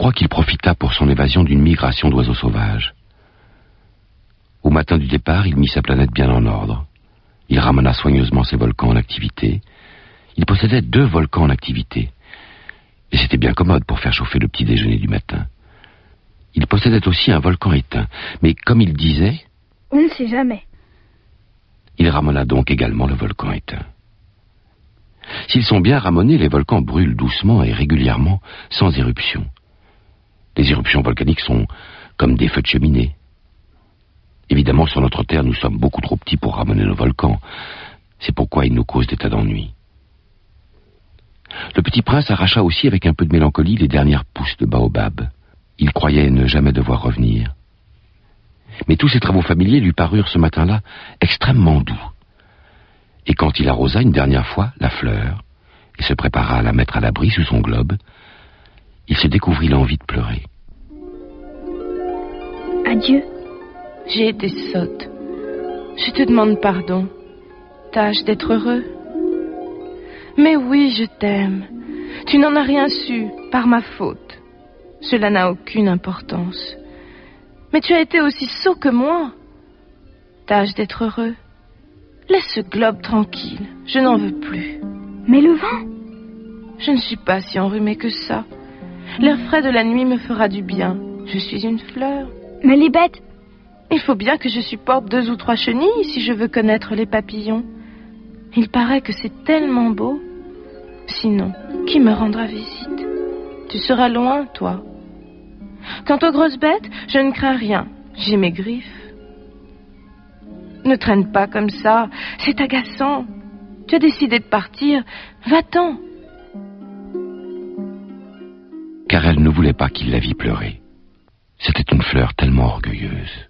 crois qu'il profita pour son évasion d'une migration d'oiseaux sauvages. Au matin du départ, il mit sa planète bien en ordre. Il ramena soigneusement ses volcans en activité. Il possédait deux volcans en activité. Et c'était bien commode pour faire chauffer le petit déjeuner du matin. Il possédait aussi un volcan éteint. Mais comme il disait... On ne sait jamais. Il ramena donc également le volcan éteint. S'ils sont bien ramenés, les volcans brûlent doucement et régulièrement, sans éruption. Les éruptions volcaniques sont comme des feux de cheminée. Évidemment, sur notre Terre, nous sommes beaucoup trop petits pour ramener nos volcans. C'est pourquoi ils nous causent des tas d'ennuis. Le petit prince arracha aussi avec un peu de mélancolie les dernières pousses de baobab. Il croyait ne jamais devoir revenir. Mais tous ses travaux familiers lui parurent ce matin-là extrêmement doux. Et quand il arrosa une dernière fois la fleur et se prépara à la mettre à l'abri sous son globe, il se découvrit l'envie de pleurer. Adieu. J'ai été sotte. Je te demande pardon. Tâche d'être heureux. Mais oui, je t'aime. Tu n'en as rien su, par ma faute. Cela n'a aucune importance. Mais tu as été aussi sot que moi. Tâche d'être heureux. Laisse ce globe tranquille. Je n'en veux plus. Mais le vent? Je ne suis pas si enrhumée que ça. L'air frais de la nuit me fera du bien. Je suis une fleur. Mais les bêtes Il faut bien que je supporte deux ou trois chenilles si je veux connaître les papillons. Il paraît que c'est tellement beau. Sinon, qui me rendra visite? Tu seras loin, toi. Quant aux grosses bêtes, je ne crains rien. J'ai mes griffes. Ne traîne pas comme ça, c'est agaçant. Tu as décidé de partir, va-t'en. Car elle ne voulait pas qu'il la vît pleurer. C'était une fleur tellement orgueilleuse.